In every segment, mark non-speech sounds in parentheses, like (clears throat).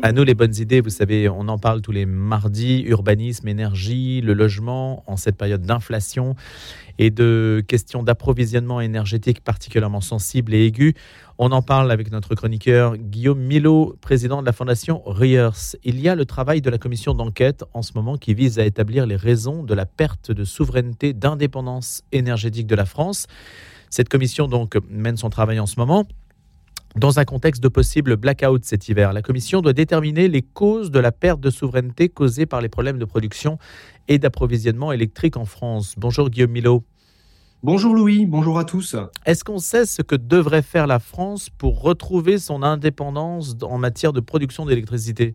À nous les bonnes idées, vous savez, on en parle tous les mardis, urbanisme, énergie, le logement, en cette période d'inflation et de questions d'approvisionnement énergétique particulièrement sensibles et aiguës. On en parle avec notre chroniqueur Guillaume Milo, président de la fondation Riers. Il y a le travail de la commission d'enquête en ce moment qui vise à établir les raisons de la perte de souveraineté, d'indépendance énergétique de la France. Cette commission donc mène son travail en ce moment. Dans un contexte de possible blackout cet hiver, la Commission doit déterminer les causes de la perte de souveraineté causée par les problèmes de production et d'approvisionnement électrique en France. Bonjour Guillaume Milot. Bonjour Louis, bonjour à tous. Est-ce qu'on sait ce que devrait faire la France pour retrouver son indépendance en matière de production d'électricité?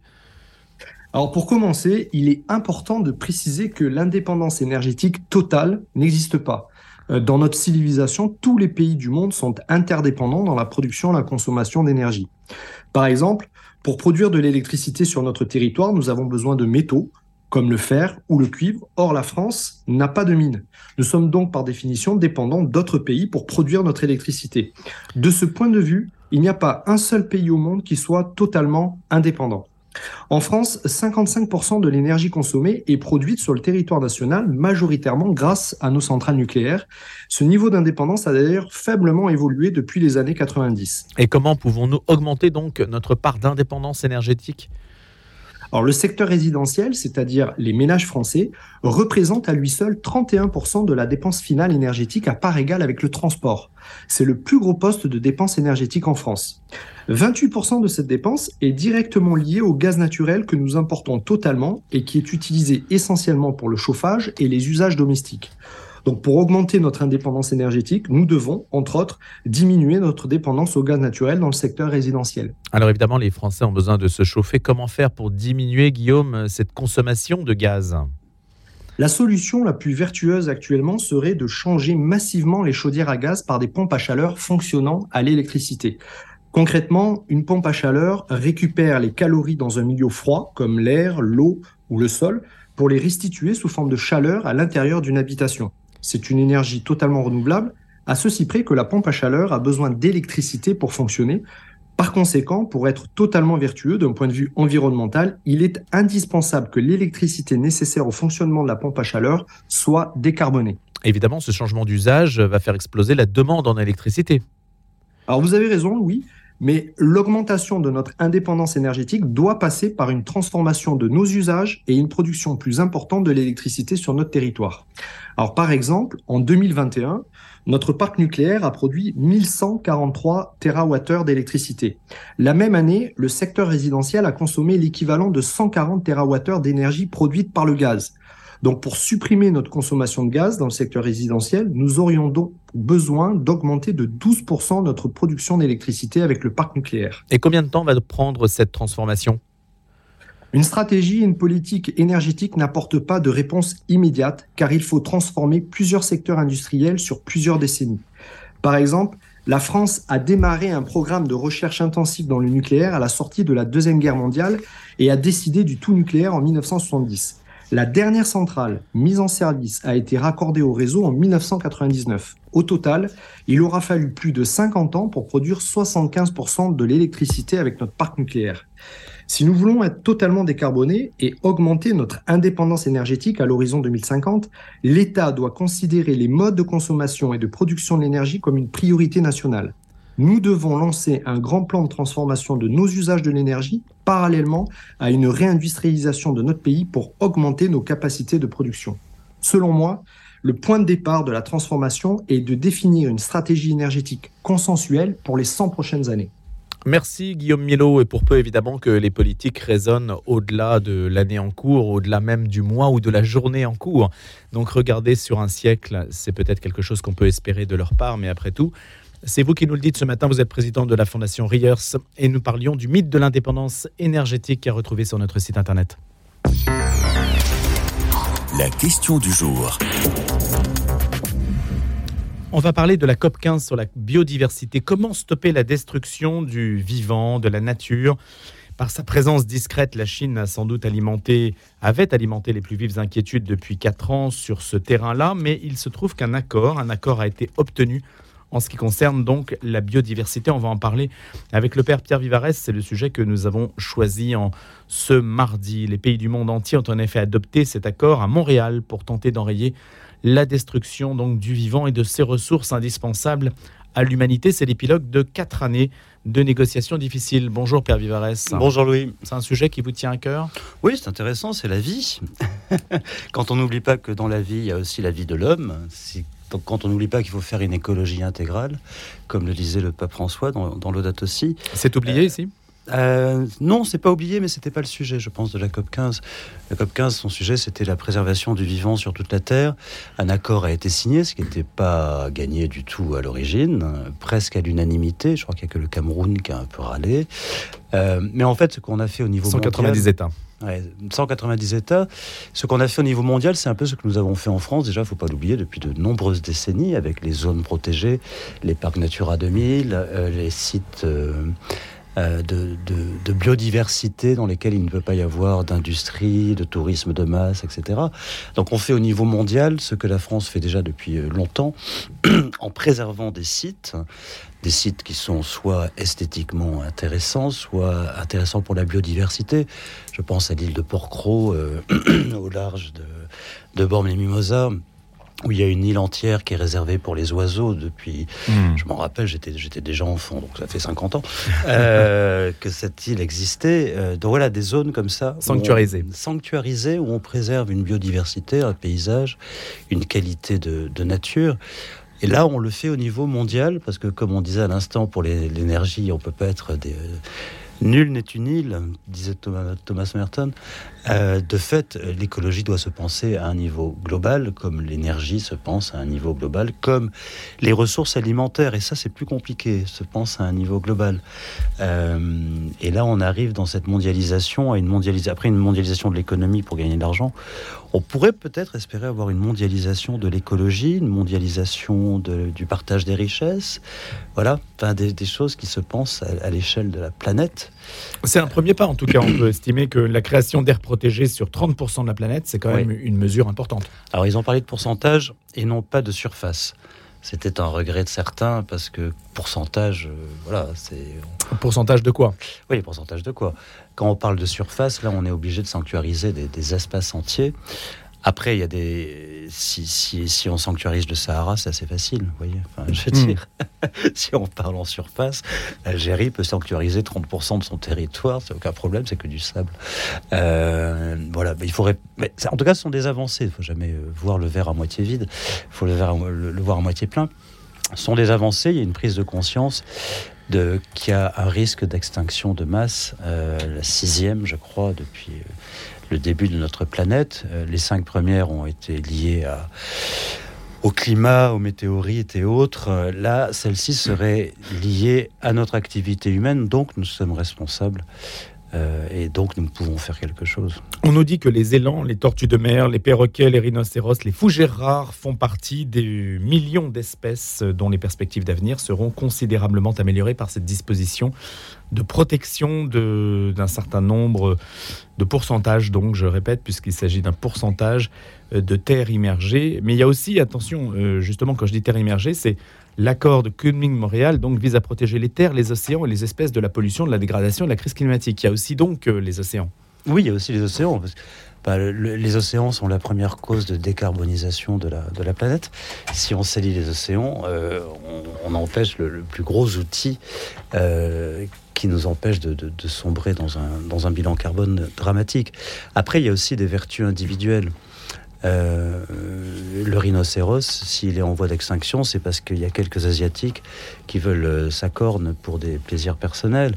Alors pour commencer, il est important de préciser que l'indépendance énergétique totale n'existe pas. Euh, dans notre civilisation, tous les pays du monde sont interdépendants dans la production et la consommation d'énergie. Par exemple, pour produire de l'électricité sur notre territoire, nous avons besoin de métaux, comme le fer ou le cuivre. Or, la France n'a pas de mine. Nous sommes donc par définition dépendants d'autres pays pour produire notre électricité. De ce point de vue, il n'y a pas un seul pays au monde qui soit totalement indépendant. En France, 55% de l'énergie consommée est produite sur le territoire national, majoritairement grâce à nos centrales nucléaires. Ce niveau d'indépendance a d'ailleurs faiblement évolué depuis les années 90. Et comment pouvons-nous augmenter donc notre part d'indépendance énergétique? Alors, le secteur résidentiel, c'est-à-dire les ménages français, représente à lui seul 31% de la dépense finale énergétique à part égale avec le transport. C'est le plus gros poste de dépense énergétique en France. 28% de cette dépense est directement liée au gaz naturel que nous importons totalement et qui est utilisé essentiellement pour le chauffage et les usages domestiques. Donc pour augmenter notre indépendance énergétique, nous devons, entre autres, diminuer notre dépendance au gaz naturel dans le secteur résidentiel. Alors évidemment, les Français ont besoin de se chauffer. Comment faire pour diminuer, Guillaume, cette consommation de gaz? La solution la plus vertueuse actuellement serait de changer massivement les chaudières à gaz par des pompes à chaleur fonctionnant à l'électricité. Concrètement, une pompe à chaleur récupère les calories dans un milieu froid, comme l'air, l'eau ou le sol, pour les restituer sous forme de chaleur à l'intérieur d'une habitation. C'est une énergie totalement renouvelable, à ceci près que la pompe à chaleur a besoin d'électricité pour fonctionner. Par conséquent, pour être totalement vertueux d'un point de vue environnemental, il est indispensable que l'électricité nécessaire au fonctionnement de la pompe à chaleur soit décarbonée. Évidemment, ce changement d'usage va faire exploser la demande en électricité. Alors vous avez raison, oui, mais l'augmentation de notre indépendance énergétique doit passer par une transformation de nos usages et une production plus importante de l'électricité sur notre territoire. Alors par exemple, en 2021, notre parc nucléaire a produit 1143 TWh d'électricité. La même année, le secteur résidentiel a consommé l'équivalent de 140 TWh d'énergie produite par le gaz. Donc pour supprimer notre consommation de gaz dans le secteur résidentiel, nous aurions donc besoin d'augmenter de 12% notre production d'électricité avec le parc nucléaire. Et combien de temps va prendre cette transformation? Une stratégie et une politique énergétique n'apportent pas de réponse immédiate car il faut transformer plusieurs secteurs industriels sur plusieurs décennies. Par exemple, la France a démarré un programme de recherche intensive dans le nucléaire à la sortie de la Deuxième Guerre mondiale et a décidé du tout nucléaire en 1970. La dernière centrale mise en service a été raccordée au réseau en 1999. Au total, il aura fallu plus de 50 ans pour produire 75% de l'électricité avec notre parc nucléaire. Si nous voulons être totalement décarbonés et augmenter notre indépendance énergétique à l'horizon 2050, l'État doit considérer les modes de consommation et de production de l'énergie comme une priorité nationale nous devons lancer un grand plan de transformation de nos usages de l'énergie parallèlement à une réindustrialisation de notre pays pour augmenter nos capacités de production. Selon moi, le point de départ de la transformation est de définir une stratégie énergétique consensuelle pour les 100 prochaines années. Merci Guillaume Milo et pour peu évidemment que les politiques résonnent au-delà de l'année en cours, au-delà même du mois ou de la journée en cours. Donc regarder sur un siècle, c'est peut-être quelque chose qu'on peut espérer de leur part, mais après tout, c'est vous qui nous le dites ce matin, vous êtes président de la Fondation Riers et nous parlions du mythe de l'indépendance énergétique à retrouver sur notre site internet. La question du jour. On va parler de la COP 15 sur la biodiversité. Comment stopper la destruction du vivant, de la nature? Par sa présence discrète, la Chine a sans doute alimenté, avait alimenté les plus vives inquiétudes depuis quatre ans sur ce terrain-là, mais il se trouve qu'un accord, un accord a été obtenu en ce qui concerne donc la biodiversité. On va en parler avec le père Pierre Vivares. C'est le sujet que nous avons choisi en ce mardi. Les pays du monde entier ont en effet adopté cet accord à Montréal pour tenter d'enrayer la destruction donc du vivant et de ses ressources indispensables à l'humanité. C'est l'épilogue de quatre années de négociations difficiles. Bonjour Pierre Vivares. Bonjour Louis. C'est un sujet qui vous tient à cœur? Oui, c'est intéressant, c'est la vie. (laughs) quand on n'oublie pas que dans la vie, il y a aussi la vie de l'homme, quand on n'oublie pas qu'il faut faire une écologie intégrale, comme le disait le pape François dans, dans aussi. C'est oublié euh, ici? euh, non, c'est pas oublié, mais c'était pas le sujet, je pense, de la COP 15. La COP 15, son sujet, c'était la préservation du vivant sur toute la Terre. Un accord a été signé, ce qui n'était pas gagné du tout à l'origine, presque à l'unanimité. Je crois qu'il n'y a que le Cameroun qui a un peu râlé. Euh, mais en fait, ce qu'on a fait au niveau 190 États. 190 États. Ce qu'on a fait au niveau mondial, c'est un peu ce que nous avons fait en France. Déjà, il ne faut pas l'oublier, depuis de nombreuses décennies, avec les zones protégées, les parcs Natura 2000, euh, les sites euh, de, biodiversité dans lesquelles il ne peut pas y avoir d'industrie, de tourisme de masse, etc. Donc on fait au niveau mondial ce que la France fait déjà depuis euh, longtemps (clears throat) en préservant des sites, des sites qui sont soit esthétiquement intéressants, soit intéressants pour la biodiversité. Je pense à l'île de Porquerolles, euh, (clears throat) au large de, de Bormes-les-Mimosas où il y a une île entière qui est réservée pour les oiseaux depuis, hmm. je m'en rappelle, j'étais, j'étais déjà enfant, donc ça fait 50 ans, euh, (laughs) que cette île existait. Euh, donc voilà, des zones comme ça. Sanctuarisées. Sanctuarisées, où on préserve une biodiversité, un paysage, une qualité de, de nature. Et là, on le fait au niveau mondial, parce que comme on disait à l'instant, pour l'énergie, on peut pas être des Nul n'est une île, disait Thomas, Merton. Euh, de fait, l'écologie doit se penser à un niveau global, comme l'énergie se pense à un niveau global, comme les ressources alimentaires. Et ça, c'est plus compliqué, se pense à un niveau global. Euh, et là, on arrive dans cette mondialisation, mondialisation, après une mondialisation de l'économie pour gagner de l'argent. On pourrait peut-être espérer avoir une mondialisation de l'écologie, une mondialisation du partage des richesses. Voilà, enfin, des, choses qui se pensent à, à l'échelle de la planète. C'est un premier pas, en tout cas. On peut estimer que la création d'air protégé sur 30% de la planète, c'est quand même une mesure importante. Alors, ils ont parlé de pourcentage et non pas de surface. C'était un regret de certains parce que pourcentage, euh, voilà, c'est. Pourcentage de quoi? Oui, pourcentage de quoi? Quand on parle de surface, là, on est obligé de sanctuariser des espaces entiers. Après, il y a des. Si, si, si, on sanctuarise le Sahara, c'est assez facile, vous voyez. Enfin, je veux hmm. dire, (laughs) si on parle en surface, l'Algérie peut sanctuariser 30% de son territoire, c'est aucun problème, c'est que du sable. Euh, voilà, mais il faudrait. Mais en tout cas, ce sont des avancées. Il ne faut jamais euh, voir le verre à moitié vide. Il faut le, le, voir à moitié plein. Ce sont des avancées. Il y a une prise de conscience de qu'il y a un risque d'extinction de masse, euh, la sixième, je crois, depuis le début de notre planète. Euh, les cinq premières ont été liées au climat, aux météorites et autres. Euh, là, celle-ci serait liée à notre activité humaine, donc nous sommes responsables euh, et donc, nous pouvons faire quelque chose. On nous dit que les élans, les tortues de mer, les perroquets, les rhinocéros, les fougères rares font partie des millions d'espèces dont les perspectives d'avenir seront considérablement améliorées par cette disposition de protection d'un certain nombre de pourcentages, donc je répète, puisqu'il s'agit d'un pourcentage de terres immergées. Mais il y a aussi, attention, euh, justement, quand je dis terres immergées, c'est L'accord de Kunming-Montréal donc vise à protéger les terres, les océans et les espèces de la pollution, de la dégradation, de la crise climatique. Il y a aussi donc euh, les océans. Oui, il y a aussi les océans. Bah, les océans sont la première cause de décarbonisation de la, planète. Si on salit les océans, euh, on, empêche le, plus gros outil euh, qui nous empêche de, sombrer dans un bilan carbone dramatique. Après, il y a aussi des vertus individuelles. Euh, le rhinocéros, s'il est en voie d'extinction, c'est parce qu'il y a quelques Asiatiques qui veulent euh, sa corne pour des plaisirs personnels.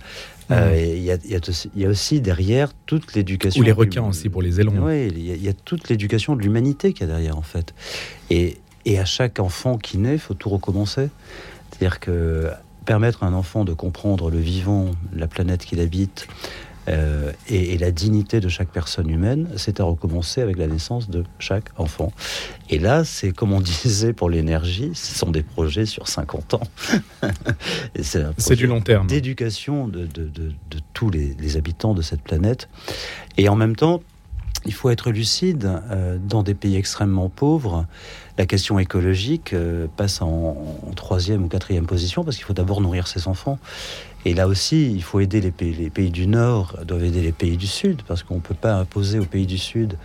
Euh, il y, a, aussi derrière toute l'éducation. Ou les requins aussi pour les élans. Oui, il y, a toute l'éducation de l'humanité qui a derrière en fait. Et, et à chaque enfant qui naît, il faut tout recommencer. C'est-à-dire que permettre à un enfant de comprendre le vivant, la planète qu'il habite, euh, et, la dignité de chaque personne humaine, c'est à recommencer avec la naissance de chaque enfant. Et là, c'est comme on (laughs) disait pour l'énergie, ce sont des projets sur 50 ans. (laughs) c'est du long terme. D'éducation de, de, de, de, tous les, les, habitants de cette planète. Et en même temps, il faut être lucide, euh, dans des pays extrêmement pauvres, la question écologique passe en, troisième ou quatrième position parce qu'il faut d'abord nourrir ses enfants. Et là aussi, il faut aider les pays, les pays du Nord, doivent aider les pays du Sud, parce qu'on ne peut pas imposer aux pays du Sud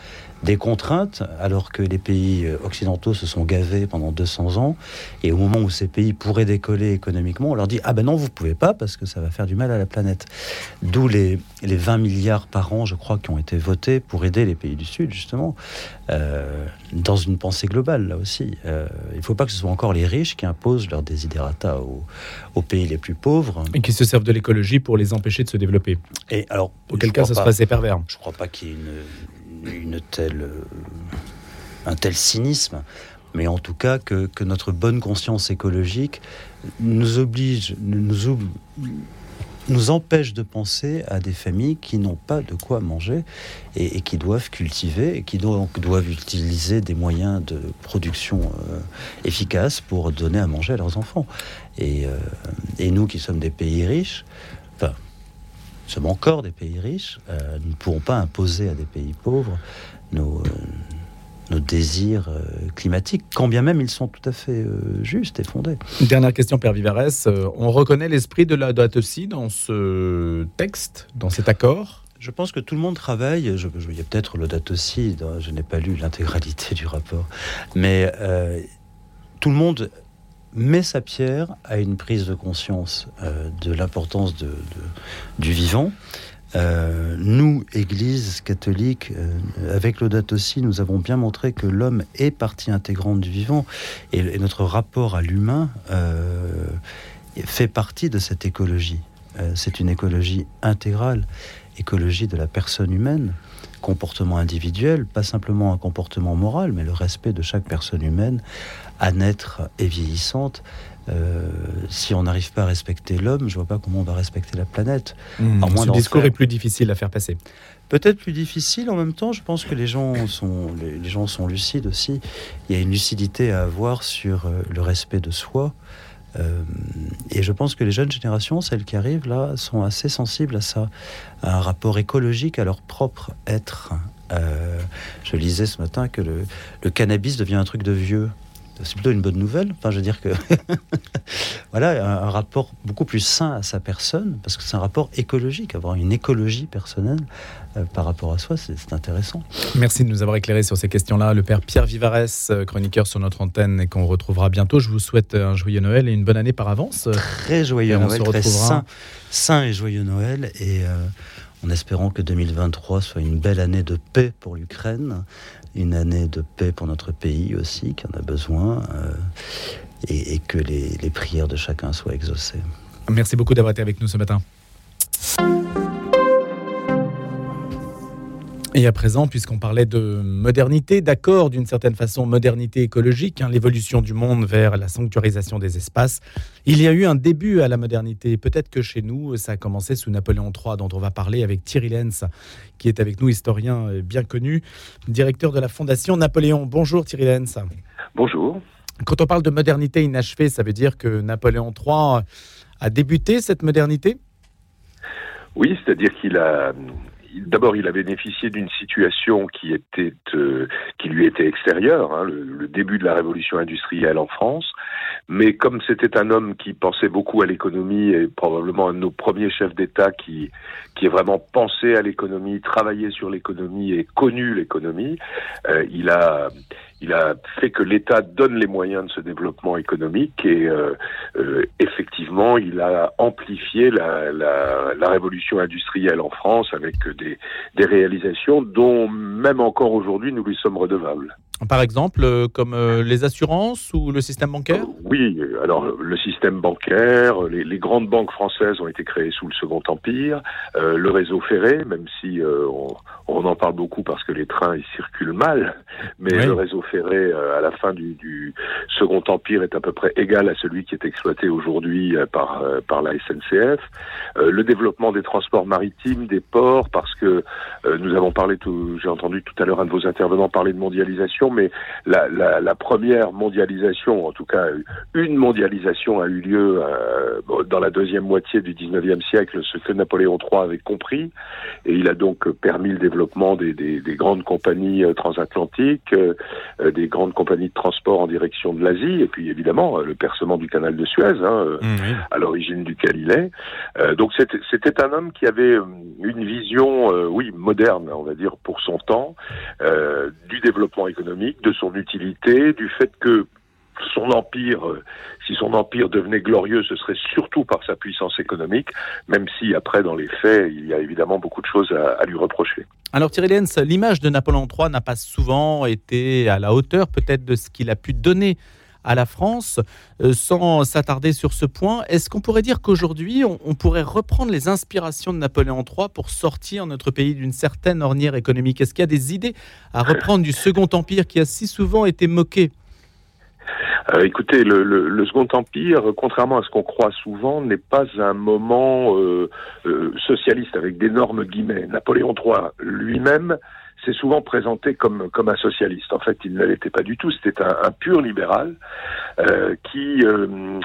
des contraintes, alors que les pays euh, occidentaux se sont gavés pendant 200 ans, et au moment où ces pays pourraient décoller économiquement, on leur dit ah ben non vous pouvez pas parce que ça va faire du mal à la planète. D'où les, les 20 milliards par an, je crois, qui ont été votés pour aider les pays du Sud justement, euh, dans une pensée globale là aussi. Euh, il ne faut pas que ce soit encore les riches qui imposent leurs desiderata aux, aux pays les plus pauvres et qui se servent de l'écologie pour les empêcher de se développer. Et alors, auquel cas ça se passe pervers. Je crois pas qu'il y ait une une telle, euh, un tel cynisme, mais en tout cas que, notre bonne conscience écologique nous oblige, nous, nous empêche de penser à des familles qui n'ont pas de quoi manger et, qui doivent cultiver et qui donc doivent utiliser des moyens de production euh, efficaces pour donner à manger à leurs enfants. Et, euh, et nous qui sommes des pays riches, enfin, sommes encore des pays riches. Euh, nous ne pourrons pas imposer à des pays pauvres nos, euh, nos désirs euh, climatiques, quand bien même ils sont tout à fait justes et fondés. dernière question, Père Vivares. on reconnaît l'esprit de la date aussi dans ce texte, dans cet accord? Je pense que tout le monde travaille. Je, il y a peut-être le date aussi. Je n'ai pas lu l'intégralité du rapport, mais tout le monde met sa pierre à une prise de conscience euh, de l'importance du vivant. Euh, nous, Église catholique, euh, avec l'Audate aussi, nous avons bien montré que l'homme est partie intégrante du vivant et, notre rapport à l'humain fait partie de cette écologie. C'est une écologie intégrale, écologie de la personne humaine, comportement individuel, pas simplement un comportement moral, mais le respect de chaque personne humaine à naître et vieillissante. Euh, si on n'arrive pas à respecter l'homme, je vois pas comment on va respecter la planète. Mmh, ce discours est plus difficile à faire passer. Peut-être plus difficile en même temps. Je pense que les gens sont les, gens sont lucides aussi. Il y a une lucidité à avoir sur euh, le respect de soi. Euh, et je pense que les jeunes générations, celles qui arrivent là, sont assez sensibles à ça, à un rapport écologique à leur propre être. je lisais ce matin que le cannabis devient un truc de vieux c'est plutôt une bonne nouvelle. Enfin, je veux dire que (laughs) voilà, un, rapport beaucoup plus sain à sa personne, parce que c'est un rapport écologique, avoir une écologie personnelle euh, par rapport à soi, c'est intéressant. Merci de nous avoir éclairé sur ces questions-là. Le père Pierre Vivares, euh, chroniqueur sur notre antenne, et qu'on retrouvera bientôt. Je vous souhaite un joyeux Noël et une bonne année par avance. Très joyeux Noël, très sain, sain, et joyeux Noël. Et euh, en espérant que 2023 soit une belle année de paix pour l'Ukraine une année de paix pour notre pays aussi, qui en a besoin, euh, et, que les, les prières de chacun soient exaucées. Merci beaucoup d'avoir été avec nous ce matin. Et à présent, puisqu'on parlait de modernité, d'accord, d'une certaine façon, modernité écologique, hein, l'évolution du monde vers la sanctuarisation des espaces, il y a eu un début à la modernité. Peut-être que chez nous, ça a commencé sous Napoléon III, dont on va parler avec Thierry Lenz, qui est avec nous, historien euh, bien connu, directeur de la Fondation Napoléon. Bonjour Thierry Lenz. Bonjour. Quand on parle de modernité inachevée, ça veut dire que Napoléon III a débuté cette modernité? Oui, c'est-à-dire qu'il a, d'abord, il a bénéficié d'une situation qui était, euh, qui lui était extérieure, hein, le, début de la révolution industrielle en France. Mais comme c'était un homme qui pensait beaucoup à l'économie et probablement un de nos premiers chefs d'État qui, qui vraiment pensé à l'économie, travaillé sur l'économie et connu l'économie, euh, il a, il a fait que l'État donne les moyens de ce développement économique et euh, euh, effectivement, il a amplifié la, révolution industrielle en France avec des, des réalisations dont même encore aujourd'hui nous lui sommes redevables. Par exemple, euh, comme euh, les assurances ou le système bancaire? Oui, alors le système bancaire, les, les, grandes banques françaises ont été créées sous le Second Empire, euh, le réseau ferré, même si on, on, en parle beaucoup parce que les trains ils circulent mal, mais le réseau ferré à la fin du, du, Second Empire est à peu près égal à celui qui est exploité aujourd'hui par, par la SNCF. le développement des transports maritimes, des ports, parce que nous avons parlé, j'ai entendu tout à l'heure un de vos intervenants parler de mondialisation mais la, la, la, première mondialisation, en tout cas une mondialisation a eu lieu euh, dans la deuxième moitié du 19e siècle, ce que Napoléon III avait compris, et il a donc permis le développement des, des, des grandes compagnies euh, transatlantiques, euh, des grandes compagnies de transport en direction de l'Asie, et puis évidemment le percement du canal de Suez, hein, mmh, à l'origine duquel il est. donc c'était un homme qui avait une vision, oui, moderne, on va dire, pour son temps, du développement économique, de son utilité, du fait que son empire, euh, si son empire devenait glorieux, ce serait surtout par sa puissance économique, même si après, dans les faits, il y a évidemment beaucoup de choses à, lui reprocher. Alors Thierry Lenz, l'image de Napoléon III n'a pas souvent été à la hauteur peut-être de ce qu'il a pu donner à la France. Euh, sans s'attarder sur ce point, est-ce qu'on pourrait dire qu'aujourd'hui, on, pourrait reprendre les inspirations de Napoléon III pour sortir notre pays d'une certaine ornière économique? Est-ce qu'il y a des idées à reprendre du Second Empire qui a si souvent été moqué euh, écoutez, le, Second Empire, contrairement à ce qu'on croit souvent, n'est pas un moment euh, socialiste avec d'énormes guillemets. Napoléon III lui-même s'est souvent présenté comme, comme un socialiste. En fait, il ne l'était pas du tout. C'était un, pur libéral euh, qui, euh,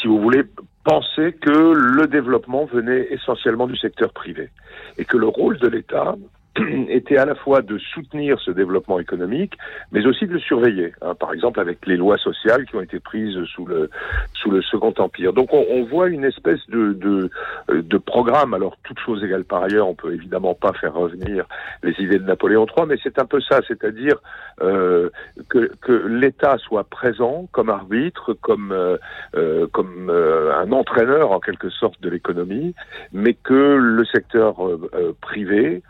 si vous voulez, pensait que le développement venait essentiellement du secteur privé et que le rôle de l'État, (clears throat) était à la fois de soutenir ce développement économique, mais aussi de le surveiller. Hein, par exemple, avec les lois sociales qui ont été prises sous le sous le Second Empire. Donc, on, on voit une espèce de, de, de programme. Alors, toute chose égale par ailleurs, on peut évidemment pas faire revenir les idées de Napoléon III, mais c'est un peu ça, c'est-à-dire euh, que, que l'État soit présent comme arbitre, comme euh, euh comme euh, un entraîneur en quelque sorte de l'économie, mais que le secteur euh, privé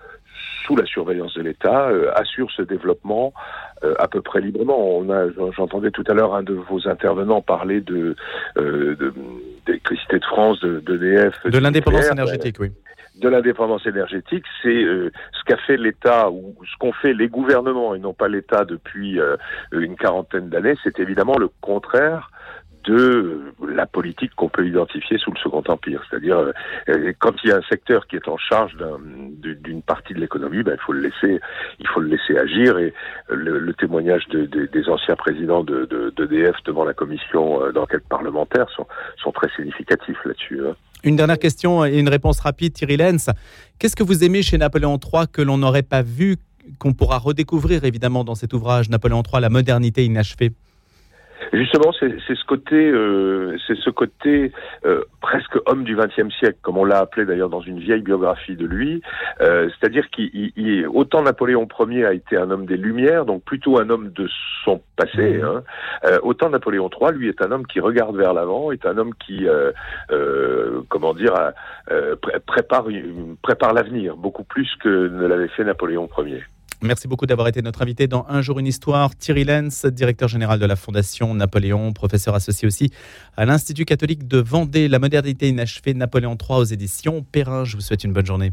sous la surveillance de l'État, euh, assure ce développement euh, à peu près librement. On a, j'entendais tout à l'heure un de vos intervenants parler de euh, d'électricité de, France, de d'EDF, de, l'indépendance énergétique, oui de l'indépendance énergétique, c'est ce qu'a fait l'État ou ce qu'ont fait les gouvernements et non pas l'État depuis une quarantaine d'années. C'est évidemment le contraire de la politique qu'on peut identifier sous le Second Empire. C'est-à-dire, euh, quand il y a un secteur qui est en charge d'une partie de l'économie, ben, il faut le laisser, agir. Et le, témoignage des anciens présidents de, d'EDF devant la commission euh, d'enquête parlementaire sont, sont très significatifs là-dessus. Hein. Une dernière question et une réponse rapide, Thierry Lenz. Qu'est-ce que vous aimez chez Napoléon III que l'on n'aurait pas vu, qu'on pourra redécouvrir évidemment dans cet ouvrage Napoléon III, la modernité inachevée? Justement, c'est ce côté, euh, c'est ce côté euh, presque homme du XXe siècle, comme on l'a appelé d'ailleurs dans une vieille biographie de lui. Euh, C'est-à-dire qu'il, autant Napoléon Ier a été un homme des Lumières, donc plutôt un homme de son passé, mmh. hein, euh, autant Napoléon III, lui, est un homme qui regarde vers l'avant, est un homme qui, euh, comment dire, prépare prépare l'avenir beaucoup plus que ne l'avait fait Napoléon Ier. Merci beaucoup d'avoir été notre invité dans Un jour une histoire. Thierry Lenz, directeur général de la Fondation Napoléon, professeur associé aussi à l'Institut catholique de Vendée, La modernité inachevée, Napoléon III aux éditions Perrin. Je vous souhaite une bonne journée.